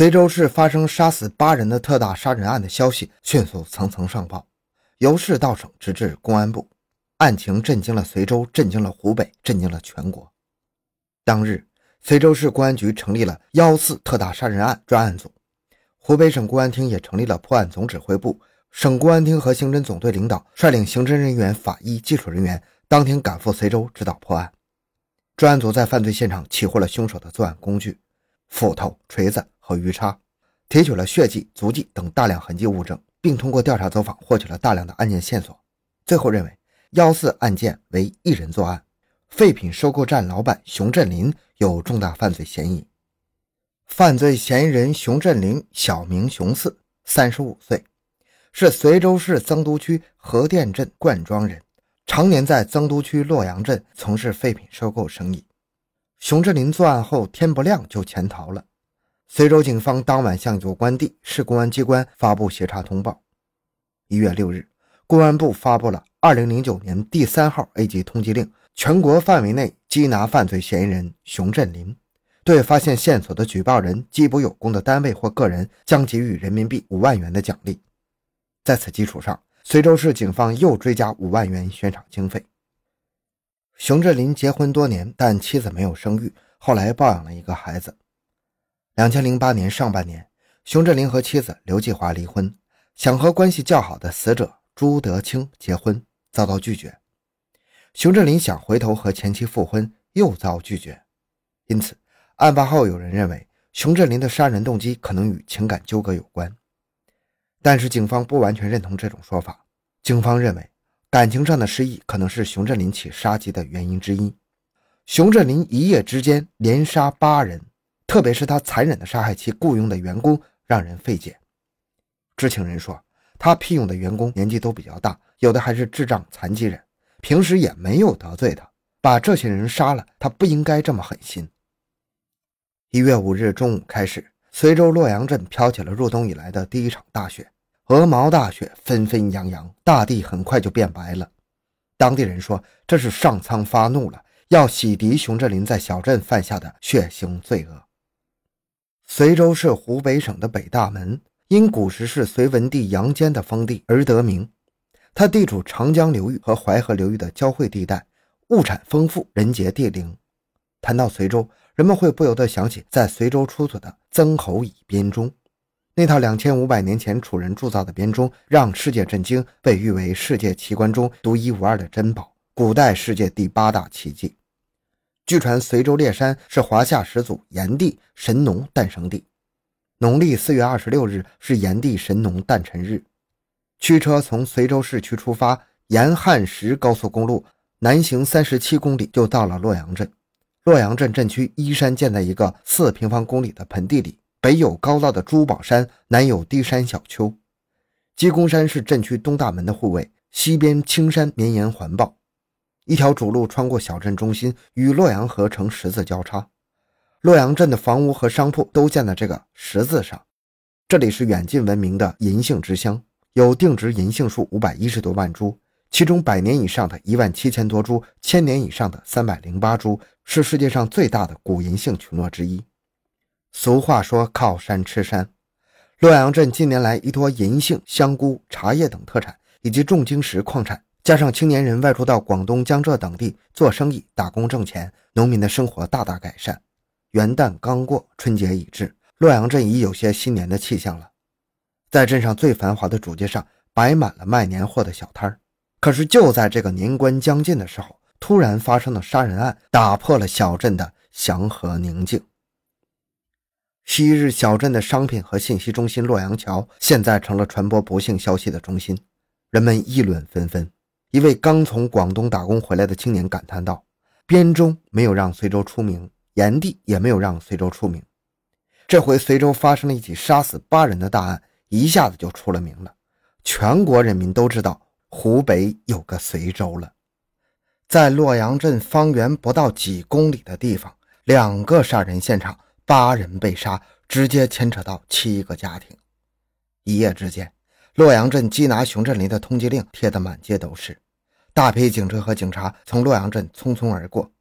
随州市发生杀死八人的特大杀人案的消息迅速层层上报，由市到省直至公安部，案情震惊了随州，震惊了湖北，震惊了全国。当日，随州市公安局成立了幺四特大杀人案专案组，湖北省公安厅也成立了破案总指挥部，省公安厅和刑侦总队领导率领刑侦人员、法医、技术人员当天赶赴随州指导破案。专案组在犯罪现场起获了凶手的作案工具：斧头、锤子和鱼叉，提取了血迹、足迹等大量痕迹物证，并通过调查走访获取了大量的案件线索。最后认为，幺四案件为一人作案，废品收购站老板熊振林有重大犯罪嫌疑。犯罪嫌疑人熊振林，小名熊四，三十五岁，是随州市增都区河店镇灌庄人。常年在增都区洛阳镇从事废品收购生意。熊振林作案后天不亮就潜逃了。随州警方当晚向有关地市公安机关发布协查通报。一月六日，公安部发布了二零零九年第三号 A 级通缉令，全国范围内缉拿犯罪嫌疑人熊振林，对发现线索的举报人、缉捕有功的单位或个人将给予人民币五万元的奖励。在此基础上，随州市警方又追加五万元悬赏经费。熊振林结婚多年，但妻子没有生育，后来抱养了一个孩子。两千零八年上半年，熊振林和妻子刘继华离婚，想和关系较好的死者朱德清结婚，遭到拒绝。熊振林想回头和前妻复婚，又遭拒绝。因此，案发后有人认为熊振林的杀人动机可能与情感纠葛有关。但是警方不完全认同这种说法。警方认为，感情上的失意可能是熊振林起杀机的原因之一。熊振林一夜之间连杀八人，特别是他残忍的杀害其雇佣的员工，让人费解。知情人说，他聘用的员工年纪都比较大，有的还是智障残疾人，平时也没有得罪他，把这些人杀了，他不应该这么狠心。一月五日中午开始。随州洛阳镇飘起了入冬以来的第一场大雪，鹅毛大雪纷纷扬扬，大地很快就变白了。当地人说，这是上苍发怒了，要洗涤熊振林在小镇犯下的血腥罪恶。随州是湖北省的北大门，因古时是隋文帝杨坚的封地而得名。它地处长江流域和淮河流域的交汇地带，物产丰富，人杰地灵。谈到随州，人们会不由得想起在随州出土的曾侯乙编钟，那套两千五百年前楚人铸造的编钟让世界震惊，被誉为世界奇观中独一无二的珍宝，古代世界第八大奇迹。据传随州烈山是华夏始祖炎帝神农诞生地，农历四月二十六日是炎帝神农诞辰日。驱车从随州市区出发，沿汉石高速公路南行三十七公里，就到了洛阳镇。洛阳镇镇区依山建在一个四平方公里的盆地里，北有高大的珠宝山，南有低山小丘。鸡公山是镇区东大门的护卫，西边青山绵延环抱。一条主路穿过小镇中心，与洛阳河成十字交叉。洛阳镇的房屋和商铺都建在这个十字上。这里是远近闻名的银杏之乡，有定植银杏树五百一十多万株。其中百年以上的一万七千多株，千年以上的三百零八株，是世界上最大的古银杏群落之一。俗话说“靠山吃山”，洛阳镇近年来依托银杏、香菇、茶叶等特产，以及重晶石矿产，加上青年人外出到广东、江浙等地做生意、打工挣钱，农民的生活大大改善。元旦刚过，春节已至，洛阳镇已有些新年的气象了。在镇上最繁华的主街上，摆满了卖年货的小摊儿。可是就在这个年关将近的时候，突然发生的杀人案打破了小镇的祥和宁静。昔日小镇的商品和信息中心洛阳桥，现在成了传播不幸消息的中心，人们议论纷纷。一位刚从广东打工回来的青年感叹道：“编钟没有让随州出名，炎帝也没有让随州出名，这回随州发生了一起杀死八人的大案，一下子就出了名了，全国人民都知道。”湖北有个随州了，在洛阳镇方圆不到几公里的地方，两个杀人现场，八人被杀，直接牵扯到七个家庭。一夜之间，洛阳镇缉拿熊振林的通缉令贴得满街都是，大批警车和警察从洛阳镇匆匆而过，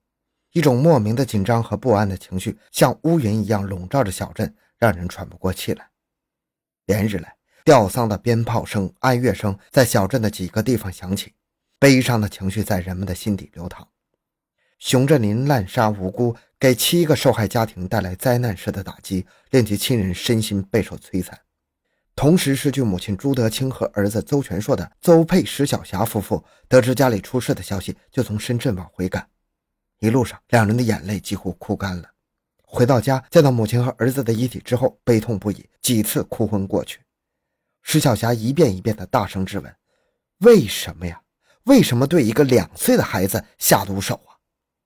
一种莫名的紧张和不安的情绪像乌云一样笼罩着小镇，让人喘不过气来。连日来，吊丧的鞭炮声、哀乐声在小镇的几个地方响起，悲伤的情绪在人们的心底流淌。熊振林滥杀无辜，给七个受害家庭带来灾难式的打击，令其亲人身心备受摧残。同时失去母亲朱德清和儿子邹全硕的邹佩石小霞夫妇，得知家里出事的消息，就从深圳往回赶。一路上，两人的眼泪几乎哭干了。回到家，见到母亲和儿子的遗体之后，悲痛不已，几次哭昏过去。石小霞一遍一遍地大声质问：“为什么呀？为什么对一个两岁的孩子下毒手啊？”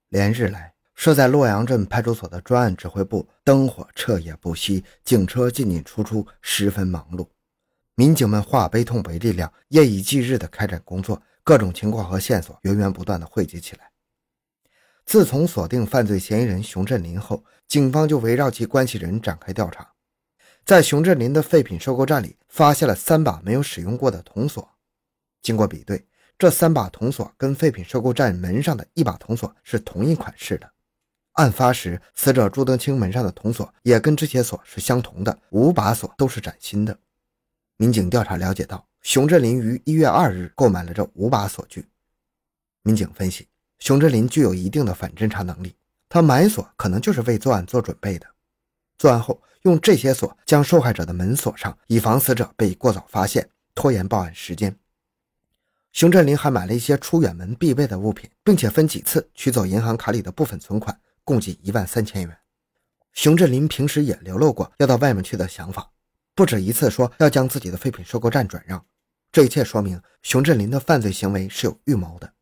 连日来，设在洛阳镇派出所的专案指挥部灯火彻夜不息，警车进进出出，十分忙碌。民警们化悲痛为力量，夜以继日地开展工作，各种情况和线索源源不断地汇集起来。自从锁定犯罪嫌疑人熊振林后，警方就围绕其关系人展开调查，在熊振林的废品收购站里发现了三把没有使用过的铜锁。经过比对，这三把铜锁跟废品收购站门上的一把铜锁是同一款式的。案发时，死者朱德清门上的铜锁也跟这些锁是相同的，五把锁都是崭新的。民警调查了解到，熊振林于一月二日购买了这五把锁具。民警分析，熊振林具有一定的反侦查能力，他买锁可能就是为作案做准备的。作案后，用这些锁将受害者的门锁上，以防死者被过早发现，拖延报案时间。熊振林还买了一些出远门必备的物品，并且分几次取走银行卡里的部分存款。共计一万三千元。熊振林平时也流露过要到外面去的想法，不止一次说要将自己的废品收购站转让。这一切说明熊振林的犯罪行为是有预谋的。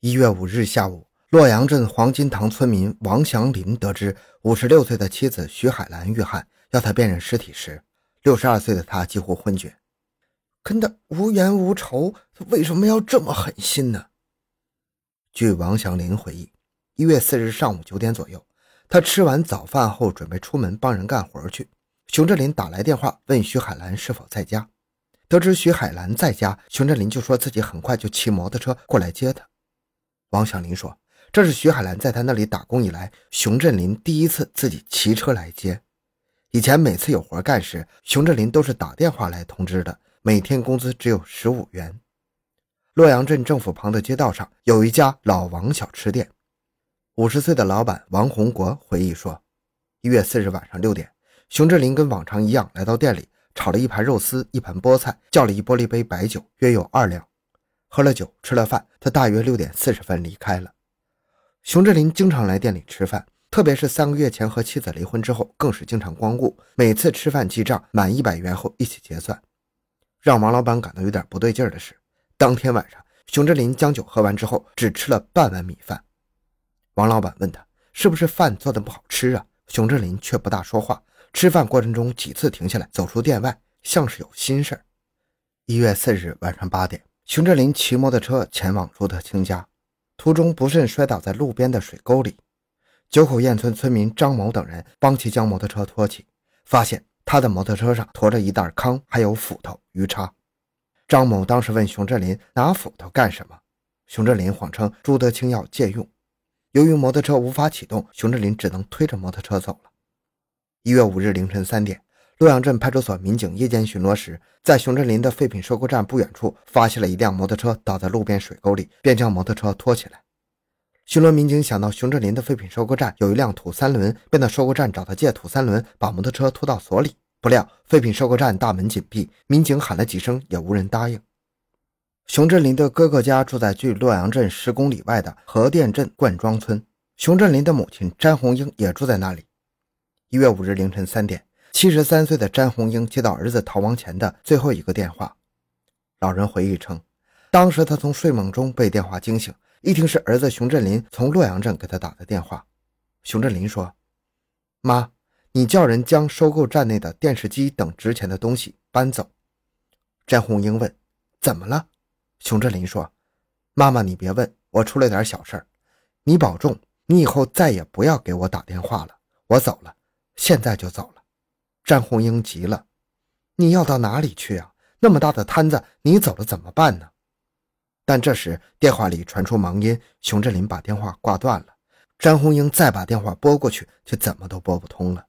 一月五日下午，洛阳镇黄金塘村民王祥林得知五十六岁的妻子徐海兰遇害，要他辨认尸体时，六十二岁的他几乎昏厥。跟他无冤无仇，他为什么要这么狠心呢？据王祥林回忆。一月四日上午九点左右，他吃完早饭后准备出门帮人干活去。熊振林打来电话问徐海兰是否在家，得知徐海兰在家，熊振林就说自己很快就骑摩托车过来接她。王小林说，这是徐海兰在他那里打工以来，熊振林第一次自己骑车来接。以前每次有活干时，熊振林都是打电话来通知的，每天工资只有十五元。洛阳镇政府旁的街道上有一家老王小吃店。五十岁的老板王洪国回忆说：“一月四日晚上六点，熊志林跟往常一样来到店里，炒了一盘肉丝，一盘菠菜，叫了一玻璃杯白酒，约有二两。喝了酒，吃了饭，他大约六点四十分离开了。熊志林经常来店里吃饭，特别是三个月前和妻子离婚之后，更是经常光顾。每次吃饭记账，满一百元后一起结算。让王老板感到有点不对劲的是，当天晚上，熊志林将酒喝完之后，只吃了半碗米饭。”王老板问他是不是饭做的不好吃啊？熊振林却不大说话。吃饭过程中几次停下来，走出店外，像是有心事儿一月四日晚上八点，熊振林骑摩托车前往朱德清家，途中不慎摔倒在路边的水沟里。九口堰村村民张某等人帮其将摩托车拖起，发现他的摩托车上驮着一袋糠，还有斧头、鱼叉。张某当时问熊振林拿斧头干什么？熊振林谎称朱德清要借用。由于摩托车无法启动，熊振林只能推着摩托车走了。一月五日凌晨三点，洛阳镇派出所民警夜间巡逻时，在熊振林的废品收购站不远处发现了一辆摩托车倒在路边水沟里，便将摩托车拖起来。巡逻民警想到熊振林的废品收购站有一辆土三轮，便到收购站找他借土三轮，把摩托车拖到所里。不料废品收购站大门紧闭，民警喊了几声也无人答应。熊振林的哥哥家住在距洛阳镇十公里外的河店镇灌庄村，熊振林的母亲詹红英也住在那里。一月五日凌晨三点，七十三岁的詹红英接到儿子逃亡前的最后一个电话。老人回忆称，当时他从睡梦中被电话惊醒，一听是儿子熊振林从洛阳镇给他打的电话。熊振林说：“妈，你叫人将收购站内的电视机等值钱的东西搬走。”詹红英问：“怎么了？”熊振林说：“妈妈，你别问我出了点小事儿，你保重，你以后再也不要给我打电话了。我走了，现在就走了。”詹红英急了：“你要到哪里去啊？那么大的摊子，你走了怎么办呢？”但这时电话里传出忙音，熊振林把电话挂断了。詹红英再把电话拨过去，却怎么都拨不通了。